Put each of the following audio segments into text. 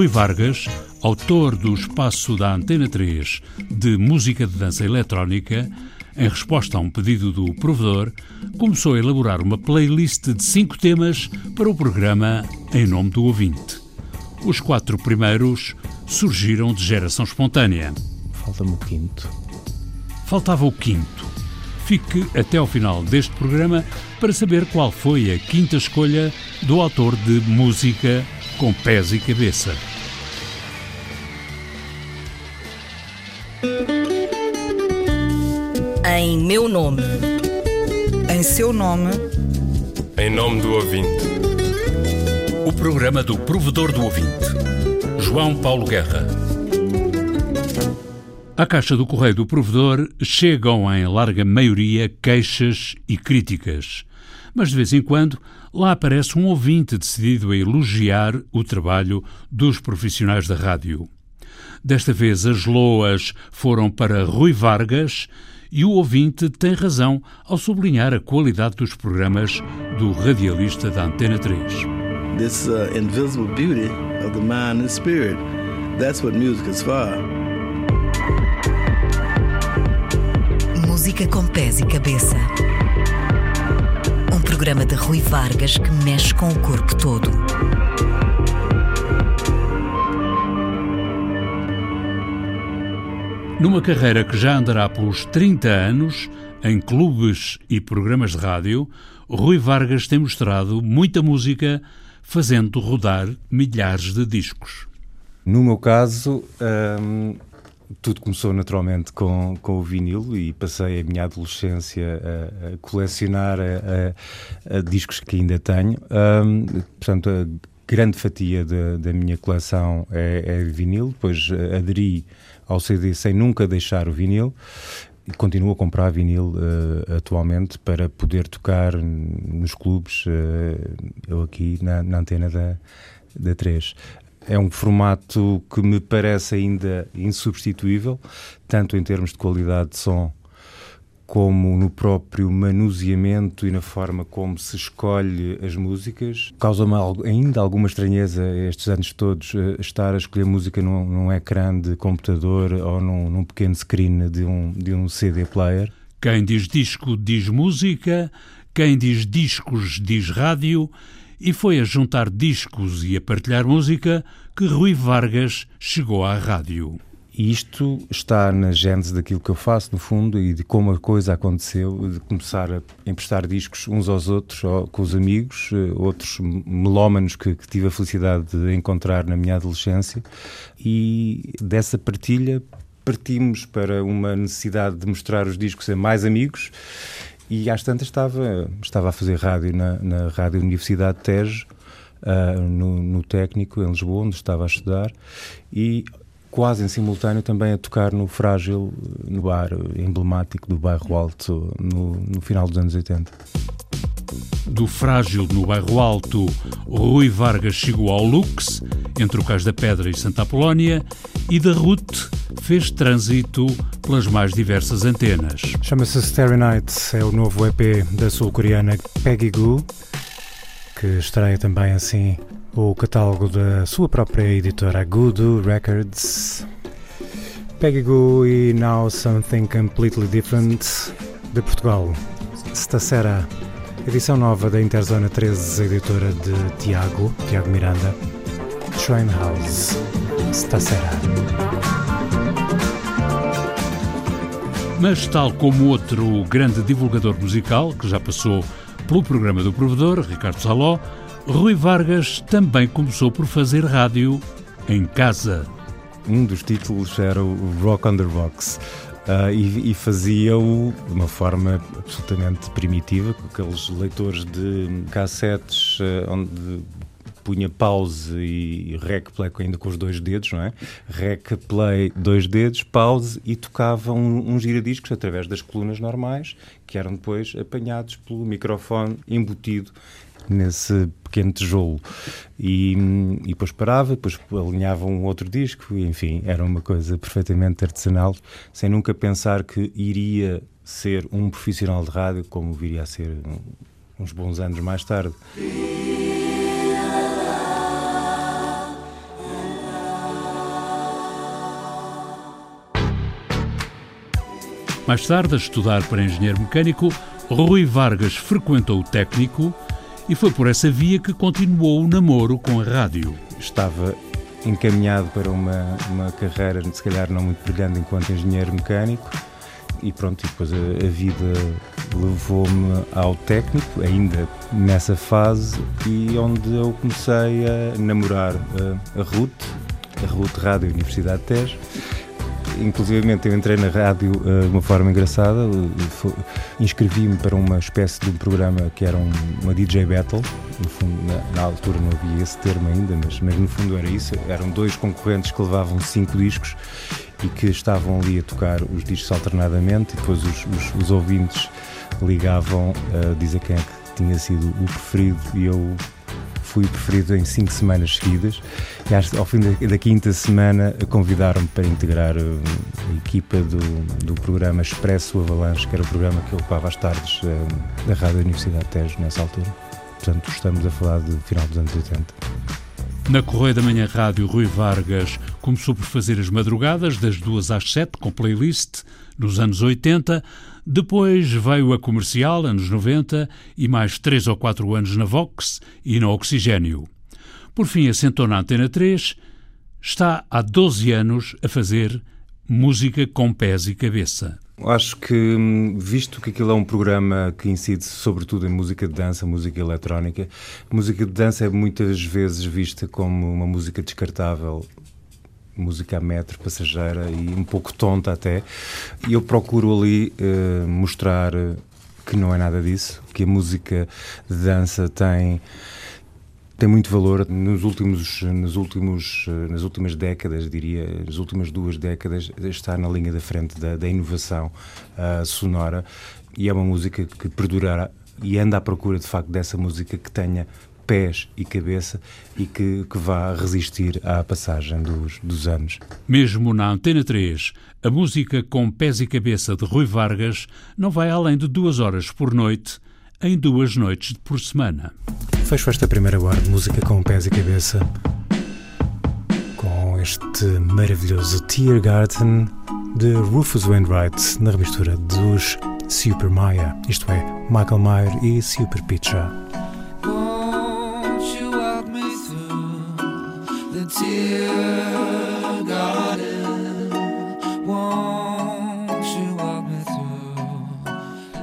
Rui Vargas, autor do espaço da Antena 3 de música de dança eletrónica, em resposta a um pedido do provedor, começou a elaborar uma playlist de cinco temas para o programa Em Nome do Ouvinte. Os quatro primeiros surgiram de geração espontânea. Falta-me o quinto. Faltava o quinto. Fique até ao final deste programa para saber qual foi a quinta escolha do autor de música com pés e cabeça. Em meu nome. Em seu nome. Em nome do ouvinte. O programa do provedor do ouvinte. João Paulo Guerra. À caixa do correio do provedor chegam em larga maioria queixas e críticas. Mas de vez em quando lá aparece um ouvinte decidido a elogiar o trabalho dos profissionais da rádio. Desta vez as loas foram para Rui Vargas e o ouvinte tem razão ao sublinhar a qualidade dos programas do radialista da Antena 3. This uh, invisible beauty of the mind and spirit. That's what music is for. Música com pés e cabeça. Um programa de Rui Vargas que mexe com o corpo todo. Numa carreira que já andará pelos 30 anos, em clubes e programas de rádio, Rui Vargas tem mostrado muita música, fazendo rodar milhares de discos. No meu caso, hum, tudo começou naturalmente com, com o vinil e passei a minha adolescência a, a colecionar a, a, discos que ainda tenho. Hum, portanto, grande fatia da, minha coleção é, é vinil, depois aderi ao CD sem nunca deixar o vinil e continuo a comprar vinil uh, atualmente para poder tocar nos clubes, uh, eu aqui na, na, antena da, da 3. É um formato que me parece ainda insubstituível, tanto em termos de qualidade de som como no próprio manuseamento e na forma como se escolhe as músicas. Causa-me ainda alguma estranheza estes anos todos eh, estar a escolher música num, num ecrã de computador ou num, num, pequeno screen de um, de um CD player. Quem diz disco diz música, quem diz discos diz rádio, e foi a juntar discos e a partilhar música que Rui Vargas chegou à rádio. E isto está na gênese daquilo que eu faço, no fundo, e de como a coisa aconteceu, de começar a emprestar discos uns aos outros, com os amigos, eh, outros melómanos que, que tive a felicidade de encontrar na minha adolescência, e dessa partilha partimos para uma necessidade de mostrar os discos a mais amigos, e às tantas estava, estava a fazer rádio na, na Rádio Universidade de Tejo, uh, no, no técnico em Lisboa, onde estava a estudar, e quase em simultâneo também a tocar no Frágil, no bar emblemático do Bairro Alto, no, no final dos anos 80. Do Frágil, no Bairro Alto, Rui Vargas chegou ao Lux, entre o Cais da Pedra e Santa Apolónia, e da Ruth fez trânsito pelas mais diversas antenas. Chama-se Starry Night, é o novo EP da sul-coreana Peggy Goo, que estreia também assim o catálogo da sua própria editora Gudu Records. Peggy Goo e Now Something Completely Different de Portugal. Stacera, edição nova da Interzona 13, editora de Tiago, Tiago Miranda. Shrine House, Stacera. Mas, tal como outro grande divulgador musical que já passou pelo programa do provedor, Ricardo Saló, Rui Vargas também começou por fazer rádio em casa. Um dos títulos era o Rock on the Rocks. Uh, e, e fazia-o de uma forma absolutamente primitiva, com aqueles leitores de cassetes uh, onde punha pause e rec play ainda com os dois dedos, não é? Rec play, dois dedos, pause e tocava um, um giradiscos através das colunas normais, que eram depois apanhados pelo microfone embutido nesse pequeno tijolo. E, e depois parava, depois alinhava um outro disco, enfim, era uma coisa perfeitamente artesanal, sem nunca pensar que iria ser um profissional de rádio, como viria a ser uns bons anos mais tarde. Mais tarde, a estudar para engenheiro mecânico, Rui Vargas frequentou o técnico e foi por essa via que continuou o namoro com a rádio. Estava encaminhado para uma, uma carreira, se calhar não muito brilhante enquanto engenheiro mecânico, e pronto, e depois a, a vida levou-me ao técnico, ainda nessa fase, e onde eu comecei a namorar a, a Ruth, a Ruth Rádio Universidade de Tejo, inclusive eu entrei na rádio uh, de uma forma engraçada, inscrevi-me para uma espécie de um programa que era um, uma DJ Battle, fundo, na, na, altura não havia esse termo ainda, mas, mas no fundo era isso, eram dois concorrentes que levavam cinco discos e que estavam ali a tocar os discos alternadamente e depois os, os, os ouvintes ligavam a dizer quem é que tinha sido o preferido e eu fui preferido em cinco semanas seguidas e ao fim da, quinta semana convidaram-me para integrar uh, a equipa do, do programa Expresso Avalanche, que era o programa que ocupava às tardes uh, da Rádio Universidade de Tejo nessa altura. Portanto, estamos a falar de final dos anos 80. Na Correia da Manhã Rádio, Rui Vargas começou por fazer as madrugadas das duas às sete com playlist nos anos 80, depois veio a comercial, anos 90, e mais três ou quatro anos na Vox e no Oxigênio. Por fim, assentou na Antena 3, está há 12 anos a fazer música com pés e cabeça. Acho que, hum, visto que aquilo é um programa que incide sobretudo em música de dança, música eletrónica, música de dança é muitas vezes vista como uma música descartável música a metro, passageira e um pouco tonta até. E eu procuro ali uh, mostrar que não é nada disso, que a música de dança tem tem muito valor nos últimos nos últimos nas últimas décadas diria nas últimas duas décadas está na linha da frente da, da inovação uh, sonora e é uma música que perdurará e anda à procura de facto dessa música que tenha pés e cabeça e que, que vá resistir à passagem dos, dos anos. Mesmo na Antena 3, a música com pés e cabeça de Rui Vargas não vai além de duas horas por noite, em duas noites por semana. Fecho esta primeira hora de música com pés e cabeça. Com este maravilhoso Tear Garden de Rufus Wainwright na remistura dos Super Maya, isto é, Michael Mayer e Super Pizza.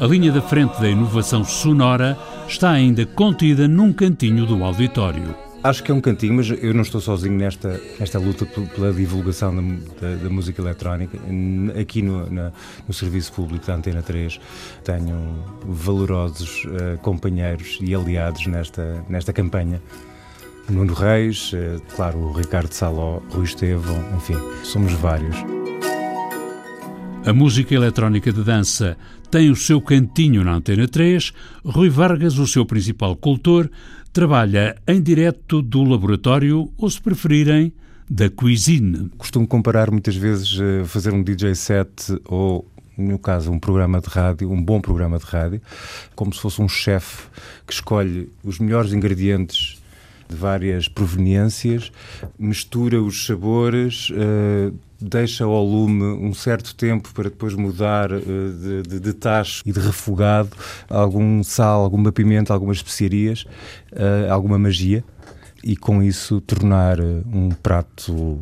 A linha da frente da inovação sonora está ainda contida num cantinho do auditório. Acho que é um cantinho, mas eu não estou sozinho nesta, nesta luta pela divulgação da, da, da música eletrónica. Aqui no, na, no Serviço Público da Antena 3 tenho valorosos uh, companheiros e aliados nesta, nesta campanha. Nuno Reis, uh, claro, o Ricardo Saló, Rui Estevão, enfim, somos vários. A música eletrónica de dança tem o seu cantinho na Antena 3, Rui Vargas, o seu principal cultor, trabalha em direto do laboratório ou, se preferirem, da cuisine. Costumo comparar muitas vezes eh, fazer um DJ set ou no caso, um programa de rádio, um bom programa de rádio, como se fosse um chefe que escolhe os melhores ingredientes de várias proveniências, mistura os sabores, uh, deixa ao lume um certo tempo para depois mudar uh, de, de, de, tacho e de refogado algum sal, alguma pimenta, algumas especiarias, uh, alguma magia e com isso tornar um prato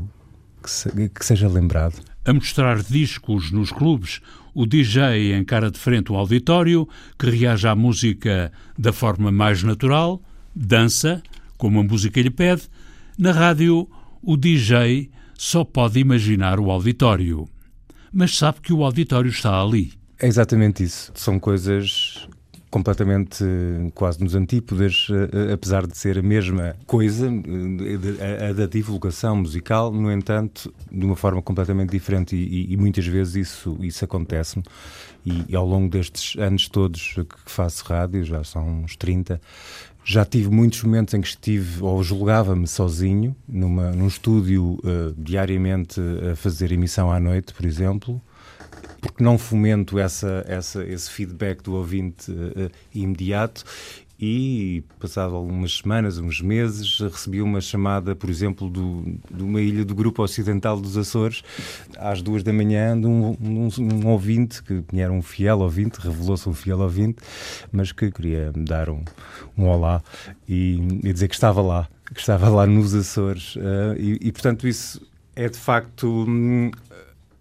que, se, que seja lembrado. A mostrar discos nos clubes, o DJ encara de frente o auditório, que reage à música da forma mais natural, dança, como a música lhe pede, na rádio o DJ só pode imaginar o auditório. Mas sabe que o auditório está ali. É exatamente isso. São coisas completamente quase nos antípodas, eh, apesar de ser a mesma coisa, eh, a, da divulgação musical, no entanto, de uma forma completamente diferente e, e muitas vezes isso, isso acontece-me e, e, ao longo destes anos todos que faço rádio, já são uns 30, já tive muitos momentos em que estive ou julgava-me sozinho, numa, num estúdio uh, diariamente a fazer emissão à noite, por exemplo, porque não fomento essa, essa, esse feedback do ouvinte uh, imediato e, passado algumas semanas, uns meses, recebi uma chamada, por exemplo, do, de uma ilha do Grupo Ocidental dos Açores, às duas da manhã, de um, um, um ouvinte, que era um fiel ouvinte, revelou-se um fiel ouvinte, mas que queria me dar um, um olá e, e dizer que estava lá, que estava lá nos Açores. Uh, e, e, portanto, isso é de facto hum,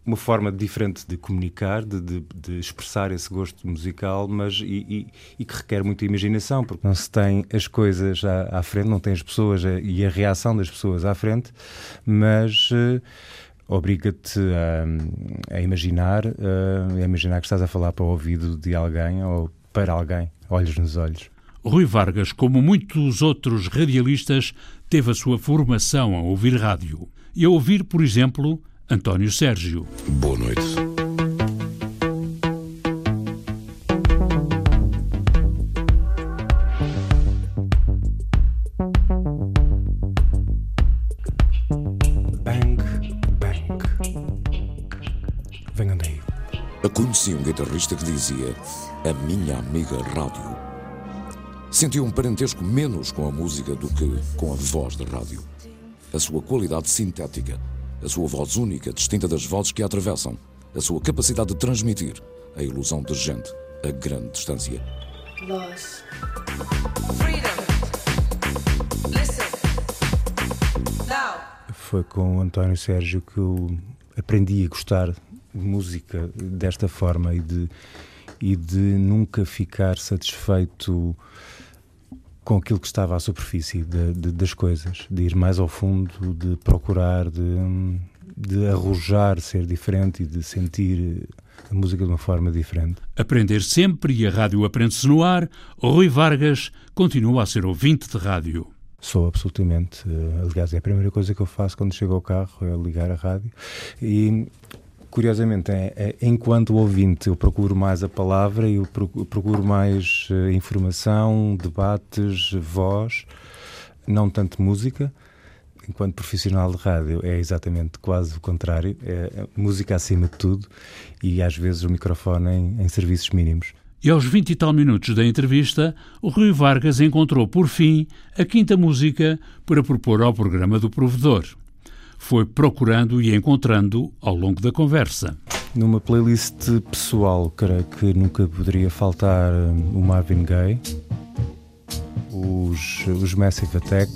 uma forma diferente de comunicar, de, de, de expressar esse gosto musical, mas e, e, e, que requer muita imaginação, porque não se tem as coisas à, à frente, não tem as pessoas a, e a reação das pessoas à frente, mas uh, obriga-te a, a, imaginar, uh, a imaginar que estás a falar para o ouvido de alguém ou para alguém, olhos nos olhos. Rui Vargas, como muitos outros radialistas, teve a sua formação a ouvir rádio. E a ouvir, por exemplo, António Sérgio. Boa noite. Bang, bang. Venham daí. Conheci um guitarrista que dizia: A minha amiga rádio. Sentia um parentesco menos com a música do que com a voz da rádio. A sua qualidade sintética a sua voz única, distinta das vozes que a atravessam, a sua capacidade de transmitir a ilusão de gente a grande distância. Loss. Foi com o António Sérgio que eu aprendi a gostar de música desta forma e de, e de nunca ficar satisfeito com aquilo que estava à superfície de, de, das coisas, de ir mais ao fundo, de procurar, de, de arrojar ser diferente e de sentir a música de uma forma diferente. Aprender sempre e a rádio aprende-se no ar. Rui Vargas continua a ser ouvinte de rádio. Sou absolutamente. Eh, aliás, é a primeira coisa que eu faço quando chego ao carro é ligar a rádio. E curiosamente, é, é, enquanto ouvinte, eu procuro mais a palavra, eu procuro mais uh, informação, debates, voz, não tanto música. Enquanto profissional de rádio, é exatamente quase o contrário: é música acima de tudo e às vezes o microfone em, em serviços mínimos. E aos vinte e tal minutos da entrevista, o Rui Vargas encontrou, por fim, a quinta música para propor ao programa do provedor foi procurando e encontrando ao longo da conversa. Numa playlist pessoal, creio que nunca poderia faltar hum, o Marvin Gaye, os, os Massive Attack,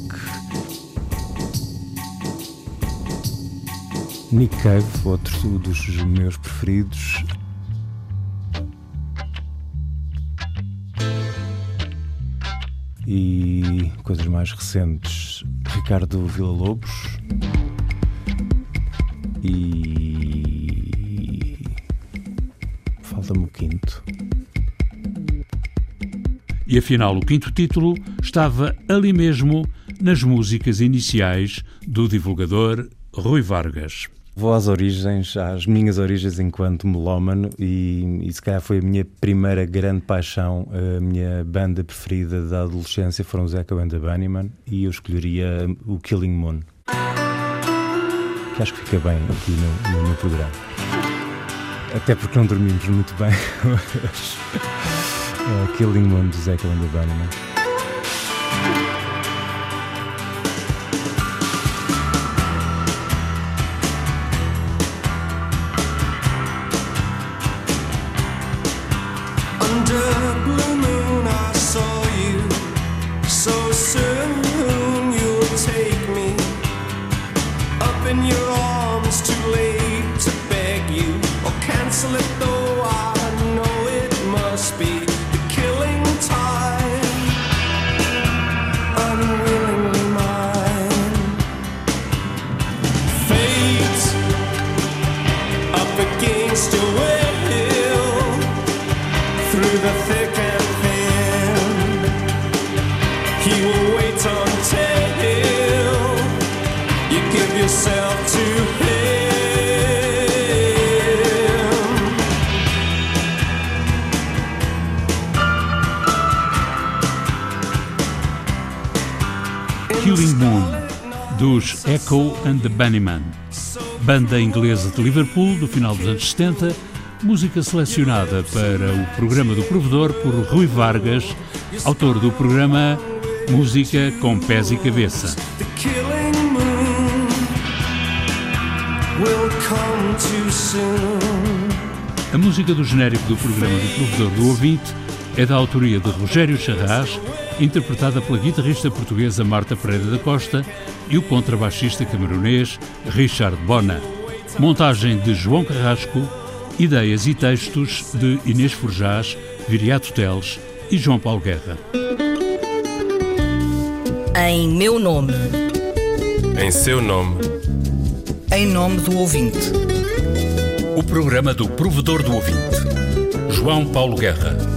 Nick Cave, outro dos meus preferidos. E coisas mais recentes, Ricardo Villa-Lobos e falta-me o quinto. E afinal, o quinto título estava ali mesmo nas músicas iniciais do divulgador Rui Vargas. Vou às origens, às minhas origens enquanto melómano, e, e se calhar foi a minha primeira grande paixão. A minha banda preferida da adolescência foram os Echo and the Bunnymen, e eu escolheria o Killing Moon que acho que fica bem aqui no, no, no programa. Até porque não dormimos muito bem hoje. uh, Killing Moon do Zeca and the Bunnymen. Echo and the Bunnymen, banda inglesa de Liverpool do final dos anos 70, música selecionada para o programa do Provedor por Rui Vargas, autor do programa Música com Pés e Cabeça. A música do genérico do programa do Provedor do Ouvinte é da autoria de Rogério Charras, interpretada pela guitarrista portuguesa Marta Pereira da Costa e o contrabaixista camerunês Richard Bona. Montagem de João Carrasco, ideias e textos de Inês Forjás, Viriato Teles e João Paulo Guerra. Em meu nome. Em seu nome. Em nome do ouvinte. O programa do provedor do ouvinte. João Paulo Guerra.